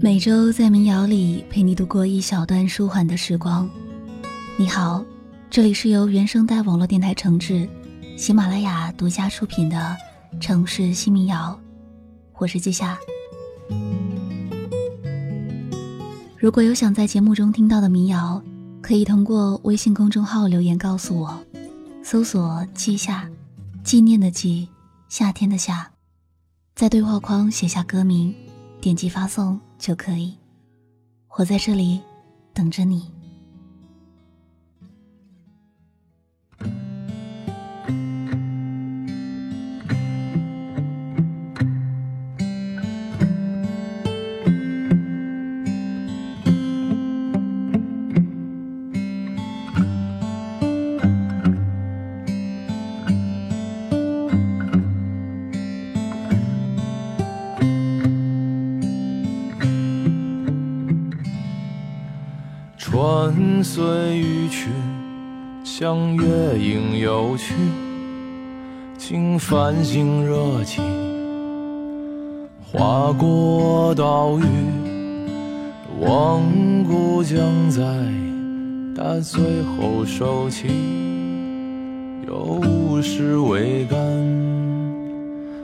每周在民谣里陪你度过一小段舒缓的时光。你好，这里是由原声带网络电台承制，喜马拉雅独家出品的《城市新民谣》，我是季夏。如果有想在节目中听到的民谣，可以通过微信公众号留言告诉我，搜索“季夏”，纪念的季，夏天的夏。在对话框写下歌名，点击发送就可以。我在这里等着你。穿岁欲去，向月影游去，经繁星热气，划过岛屿，望故将在大醉后收起，有时未干，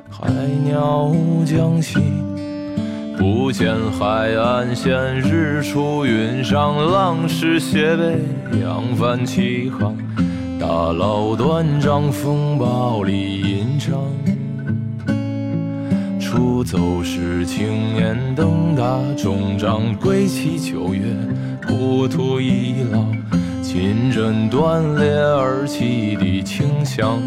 海鸟将息。不见海岸线，日出云上，浪是斜背，扬帆起航。大佬断章，风暴里吟唱。出走时，青年登大终章，归期九月，故土已老，琴针断裂而起的清香。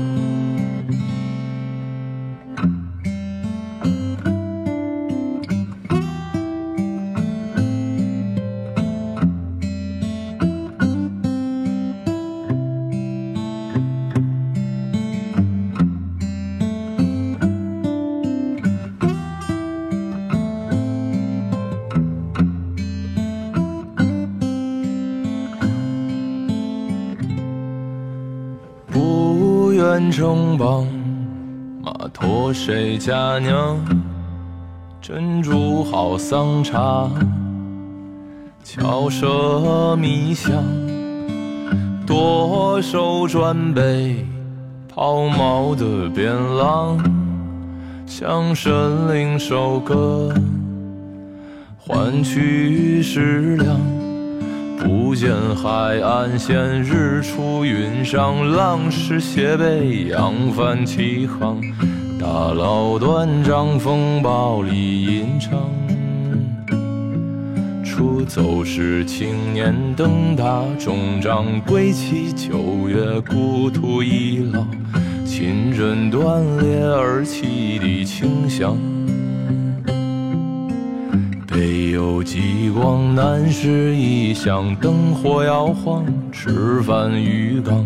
谁家娘？珍珠好桑茶，巧舌迷香。多手转杯，抛锚的边浪，向神灵收割，换取食粮。不见海岸线，日出云上，浪是斜背，扬帆起航。大佬断章，风暴里吟唱。出走时，青年登大终章，归期九月，故土已老，亲人断裂而起的清香。北有极光，南是异乡，灯火摇晃，吃饭鱼缸，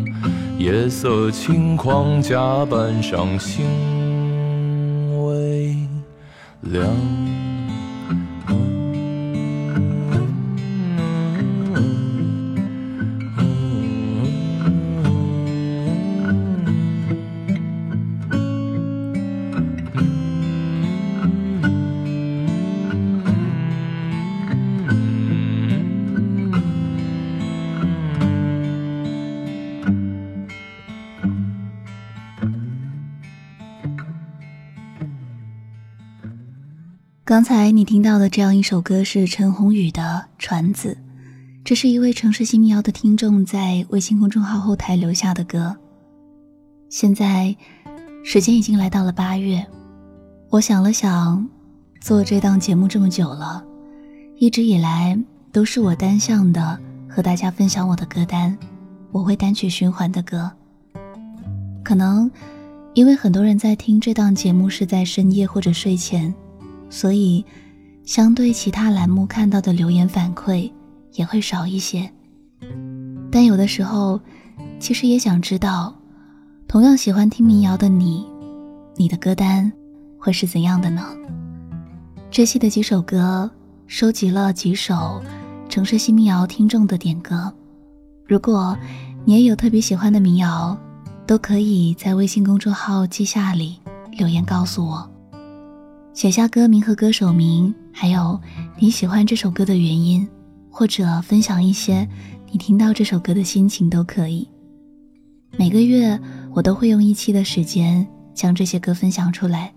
夜色轻狂，甲板上星亮。刚才你听到的这样一首歌是陈鸿宇的《船子》，这是一位城市新民谣的听众在微信公众号后台留下的歌。现在，时间已经来到了八月，我想了想，做这档节目这么久了，一直以来都是我单向的和大家分享我的歌单，我会单曲循环的歌。可能，因为很多人在听这档节目是在深夜或者睡前。所以，相对其他栏目看到的留言反馈也会少一些。但有的时候，其实也想知道，同样喜欢听民谣的你，你的歌单会是怎样的呢？这期的几首歌，收集了几首城市新民谣听众的点歌。如果你也有特别喜欢的民谣，都可以在微信公众号“记下”里留言告诉我。写下歌名和歌手名，还有你喜欢这首歌的原因，或者分享一些你听到这首歌的心情都可以。每个月我都会用一期的时间将这些歌分享出来。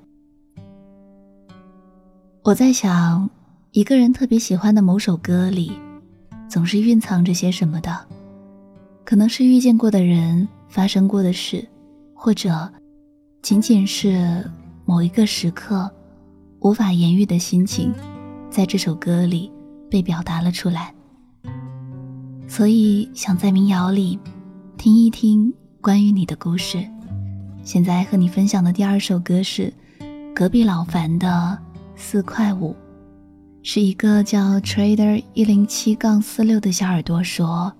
我在想，一个人特别喜欢的某首歌里，总是蕴藏着些什么的，可能是遇见过的人、发生过的事，或者仅仅是某一个时刻无法言喻的心情，在这首歌里被表达了出来。所以想在民谣里听一听。关于你的故事，现在和你分享的第二首歌是隔壁老樊的《四块五》，是一个叫 Trader 一零七杠四六的小耳朵说，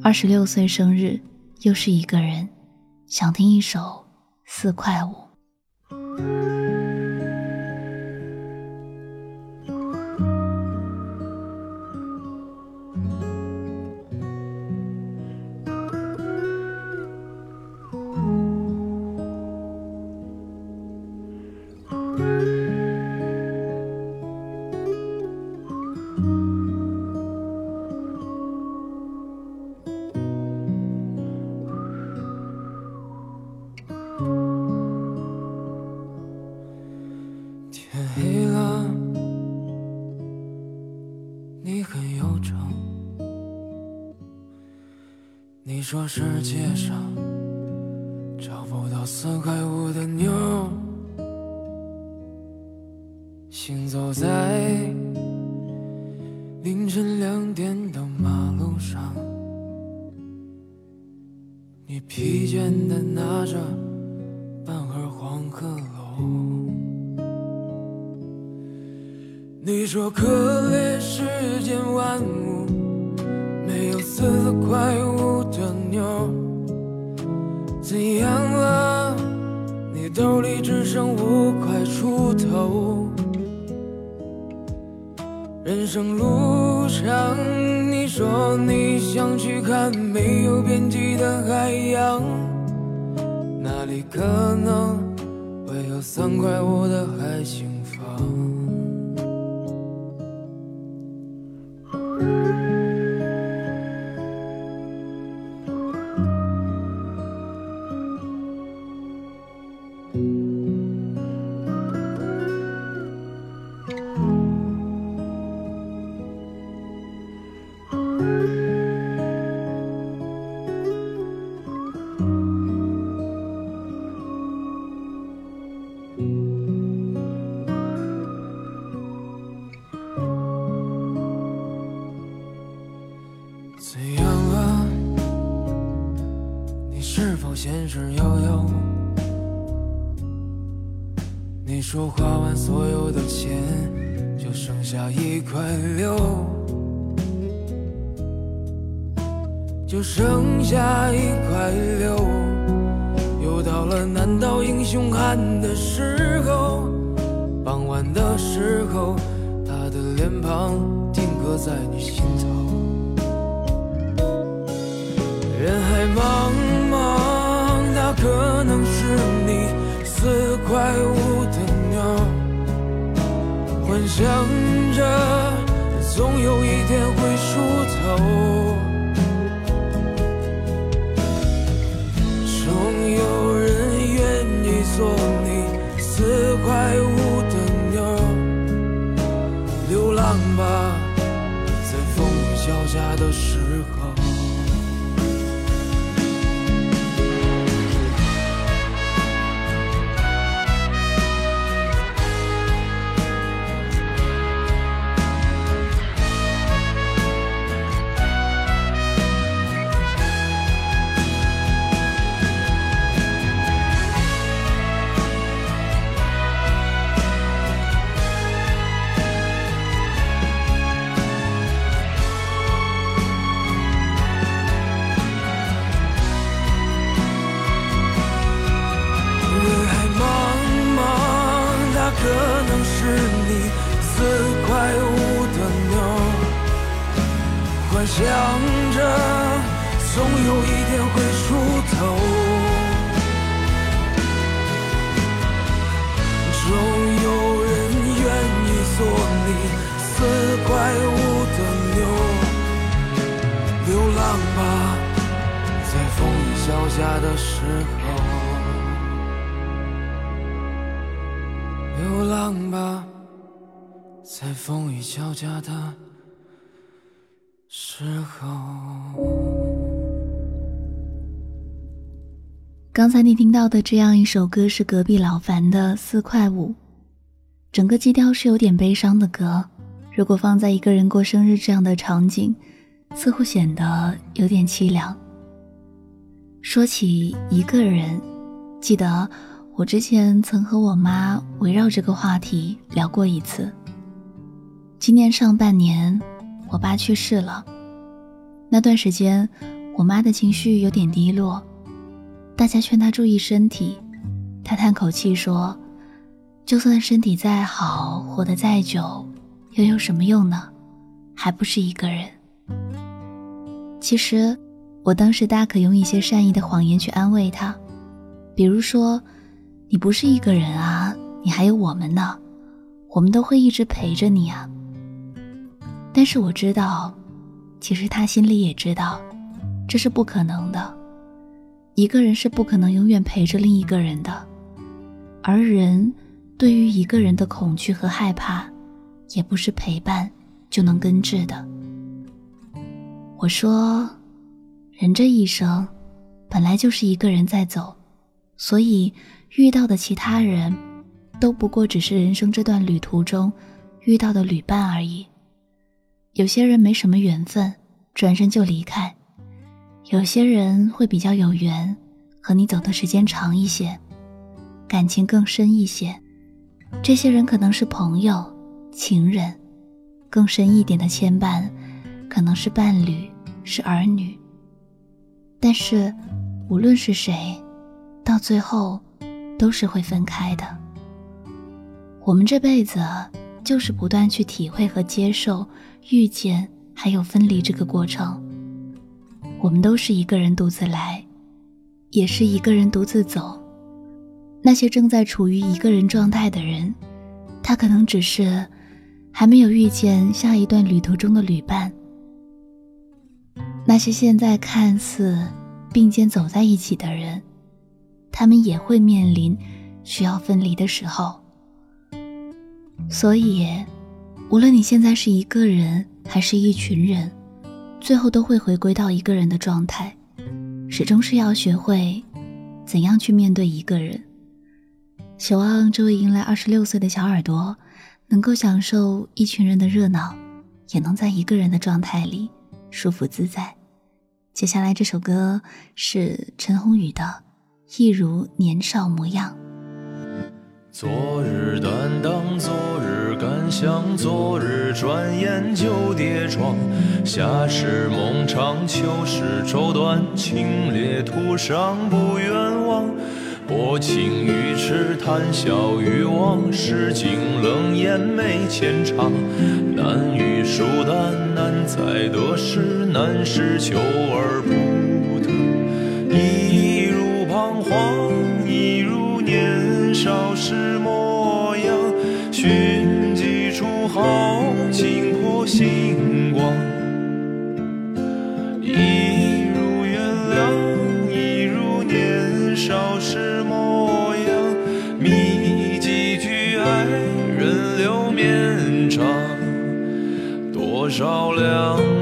二十六岁生日，又是一个人，想听一首《四块五》。你说世界上找不到四块五的妞，行走在凌晨两点的马路上，你疲倦的拿着半盒黄鹤楼，你说可怜世间万物没有四块五。怎样了？你兜里只剩五块出头。人生路上，你说你想去看没有边际的海洋，那里可能会有三块五的海景房。是否闲事悠悠，你说花完所有的钱，就剩下一块六，就剩下一块六。又到了难倒英雄汉的时候，傍晚的时候，他的脸庞定格在你心头，人海茫茫。可能是你四块五的妞，幻想着总有一天会出头，总有人愿意做你四块五的妞，流浪吧，在风雨交加的时候。吧，在风雨交加的时候。流浪吧，在风雨交加的时候。刚才你听到的这样一首歌是隔壁老樊的《四块五》，整个基调是有点悲伤的歌。如果放在一个人过生日这样的场景，似乎显得有点凄凉。说起一个人，记得我之前曾和我妈围绕这个话题聊过一次。今年上半年，我爸去世了，那段时间，我妈的情绪有点低落。大家劝她注意身体，她叹口气说：“就算身体再好，活得再久，又有什么用呢？还不是一个人。”其实，我当时大可用一些善意的谎言去安慰他，比如说：“你不是一个人啊，你还有我们呢，我们都会一直陪着你啊。”但是我知道，其实他心里也知道，这是不可能的。一个人是不可能永远陪着另一个人的，而人对于一个人的恐惧和害怕，也不是陪伴就能根治的。我说，人这一生本来就是一个人在走，所以遇到的其他人都不过只是人生这段旅途中遇到的旅伴而已。有些人没什么缘分，转身就离开。有些人会比较有缘，和你走的时间长一些，感情更深一些。这些人可能是朋友、情人，更深一点的牵绊，可能是伴侣、是儿女。但是，无论是谁，到最后都是会分开的。我们这辈子就是不断去体会和接受遇见还有分离这个过程。我们都是一个人独自来，也是一个人独自走。那些正在处于一个人状态的人，他可能只是还没有遇见下一段旅途中的旅伴。那些现在看似并肩走在一起的人，他们也会面临需要分离的时候。所以，无论你现在是一个人还是一群人。最后都会回归到一个人的状态，始终是要学会怎样去面对一个人。希望这位迎来二十六岁的小耳朵，能够享受一群人的热闹，也能在一个人的状态里舒服自在。接下来这首歌是陈鸿宇的《一如年少模样》。昨日担当，昨日感想，昨日转眼就跌撞。夏时梦长，秋时愁短，清冽途上不远望。薄情于痴，谈笑于忘，世境冷眼没浅尝。书单，难载得失，难是求而不得。一如彷徨，一如年少时模样。寻几处豪情破星照亮。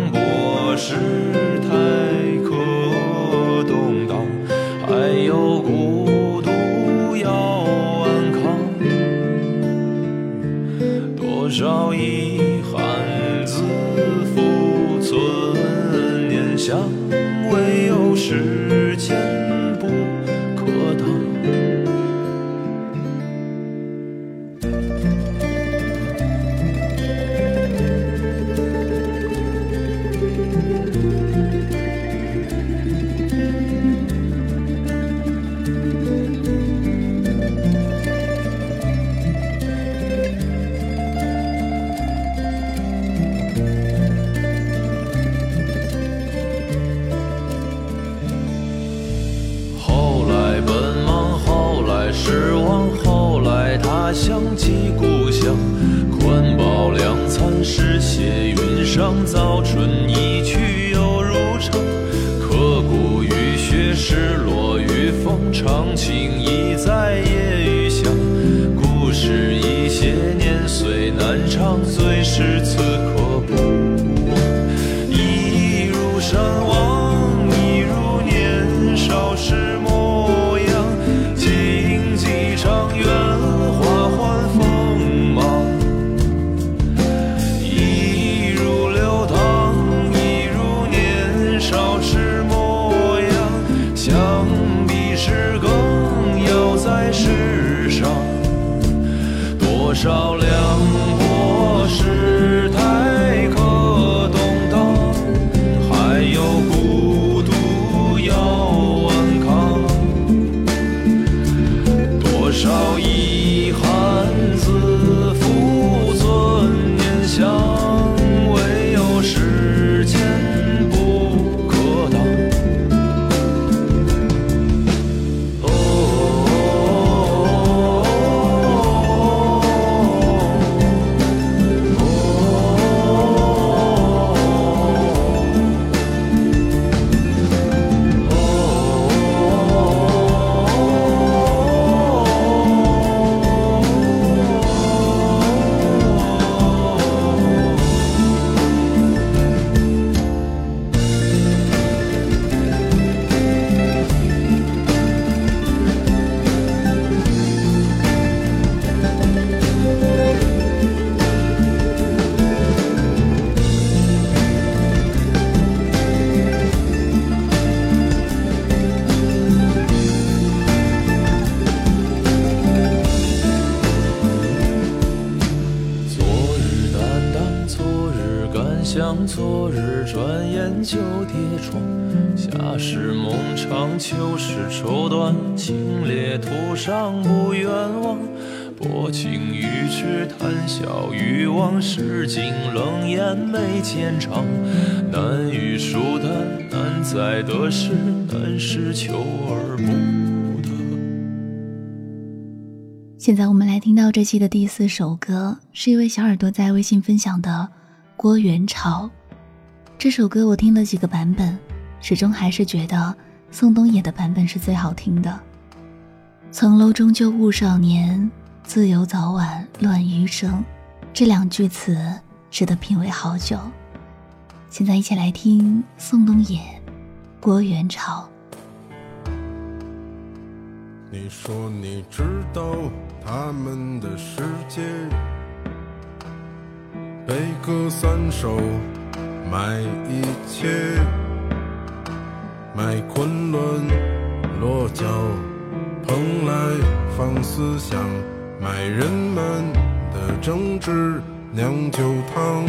长，秋时愁短，清冽途上不远望。薄情于痴，谈笑于往事，尽冷眼眉间长。难遇疏淡，难在得失，难是求而不得。现在我们来听到这期的第四首歌，是一位小耳朵在微信分享的《郭元潮》。这首歌我听了几个版本，始终还是觉得宋冬野的版本是最好听的。层楼终究误少年，自由早晚乱余生。这两句词值得品味好久。现在一起来听宋冬野、郭元潮。你说你知道他们的世界，悲歌三首，卖一切，卖昆仑落脚，蓬莱放思想，卖人们的政治酿酒汤，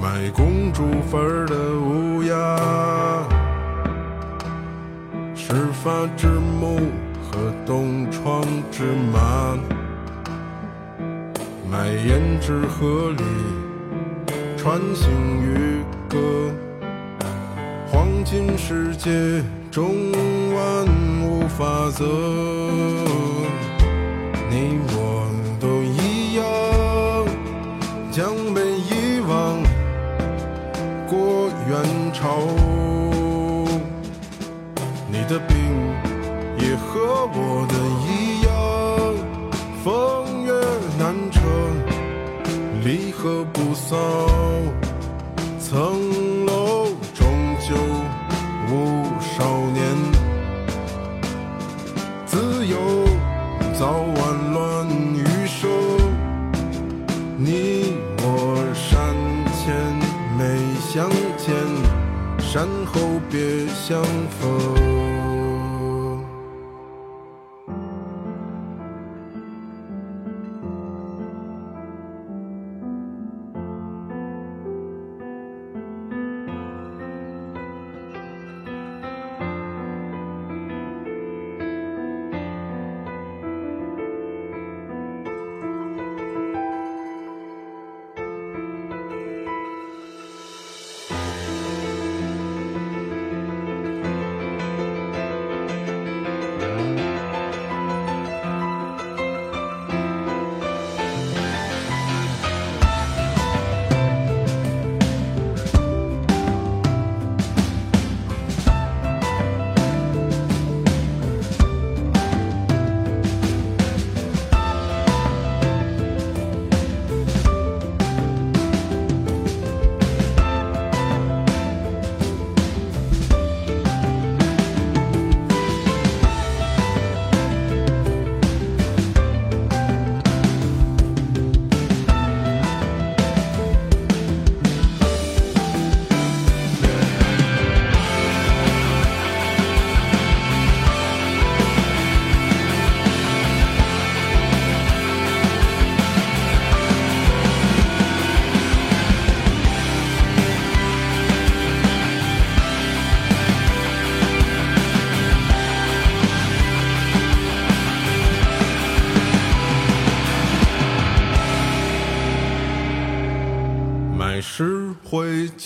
卖公主坟的乌鸦。始发之木和东窗之马，卖胭脂河里穿行渔歌，黄金世界中万物法则，你我都一样，将被遗忘，过元朝。你的病也和我的一样，风月难成，离合不骚。曾后别相逢。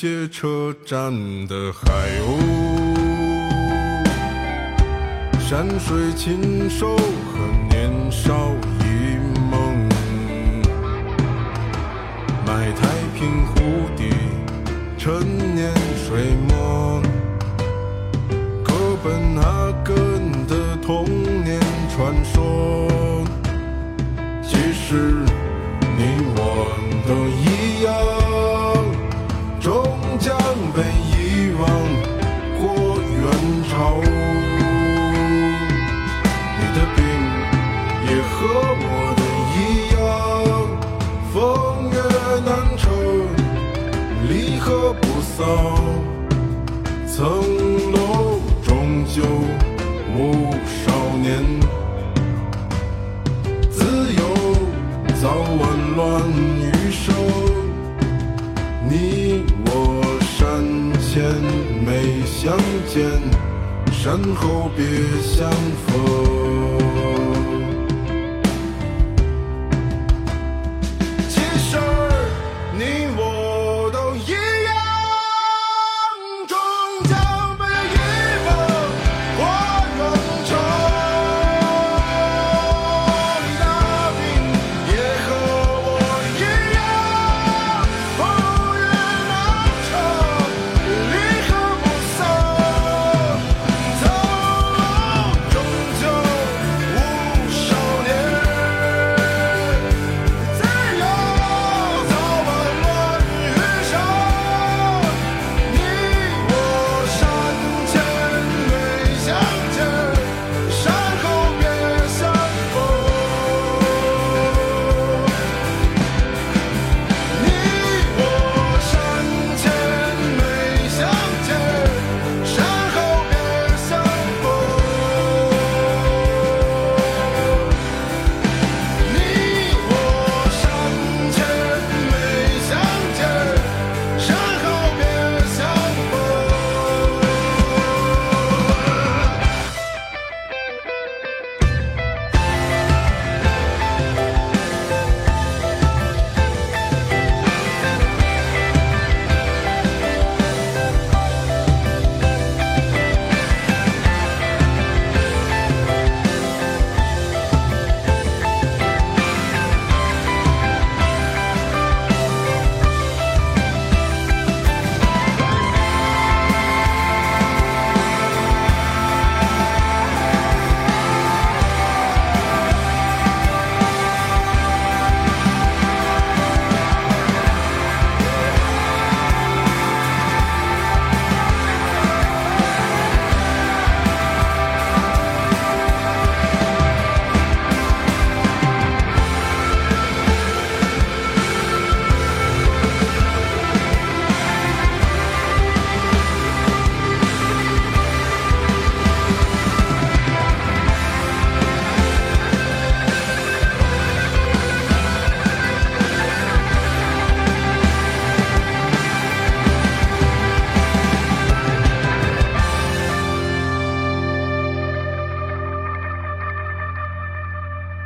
灰街车站的海鸥，山水禽兽和年少一梦，买太平湖的陈年水墨，哥本哈根的童年传说，其实你我都一样，过元朝。你的病也和我的一样，风月难酬，离合不骚。层楼终究无少年，自由早晚乱余生。你我山前相见，山后别相逢。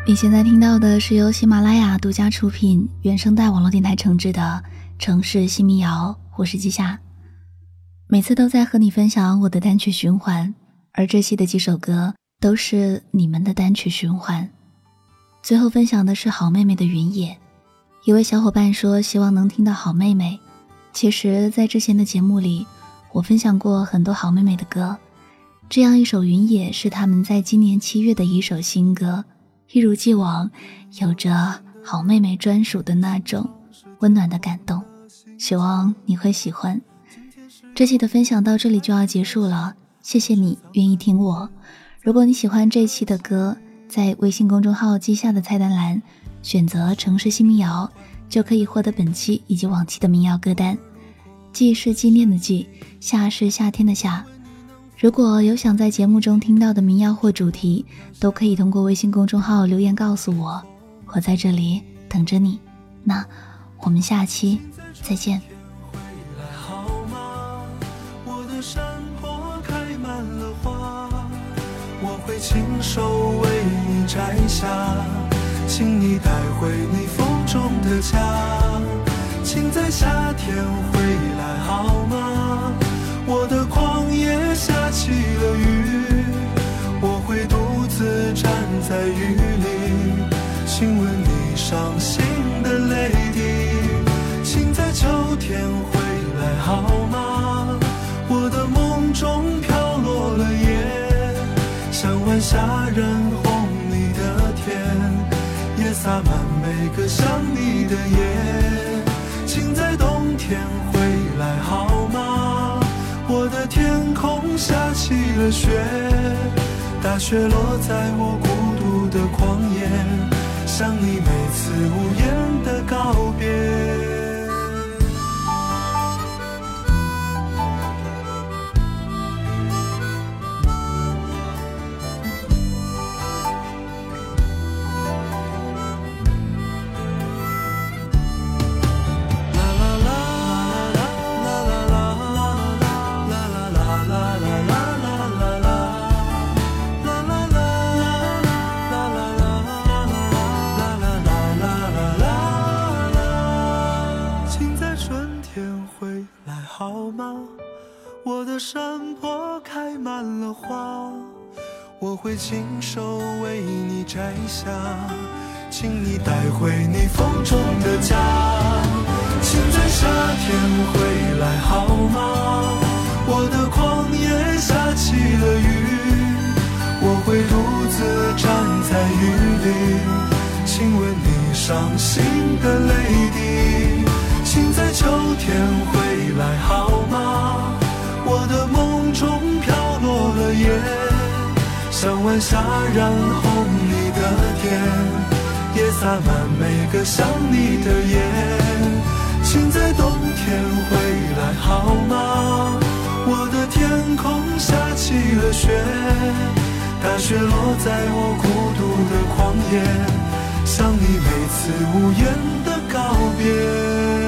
你现在听到的是由喜马拉雅独家出品、原声带网络电台承制的《城市新民谣》，我是季夏。每次都在和你分享我的单曲循环，而这期的几首歌都是你们的单曲循环。最后分享的是好妹妹的《云野》，一位小伙伴说希望能听到好妹妹。其实，在之前的节目里，我分享过很多好妹妹的歌，这样一首《云野》是他们在今年七月的一首新歌。一如既往，有着好妹妹专属的那种温暖的感动，希望你会喜欢。这期的分享到这里就要结束了，谢谢你愿意听我。如果你喜欢这期的歌，在微信公众号“记下”的菜单栏选择“城市新民谣”，就可以获得本期以及往期的民谣歌单。记是纪念的记，夏是夏天的夏。如果有想在节目中听到的民谣或主题，都可以通过微信公众号留言告诉我，我在这里等着你。那我们下期再见。好吗？我的山坡开满了花，我会亲手为你摘下，请你带回你风中的家。请在夏天回来好吗？我的旷野下起了雨，我会独自站在雨里，亲吻你伤心的泪滴。请在秋天回来好吗？我的梦中飘落了叶，像晚霞染红你的天，也洒满每个想下起了雪，大雪落在我孤独的旷野，像你每次无言的告别。开满了花，我会亲手为你摘下，请你带回你风中的家。请在夏天回来好吗？我的旷野下起了雨，我会独自站在雨里，亲吻你伤心的泪滴。请在秋天回来好吗？我的梦中飘落了叶，像晚霞染红你的天，也洒满每个想你的夜。请在冬天回来好吗？我的天空下起了雪，大雪落在我孤独的旷野，像你每次无言的告别。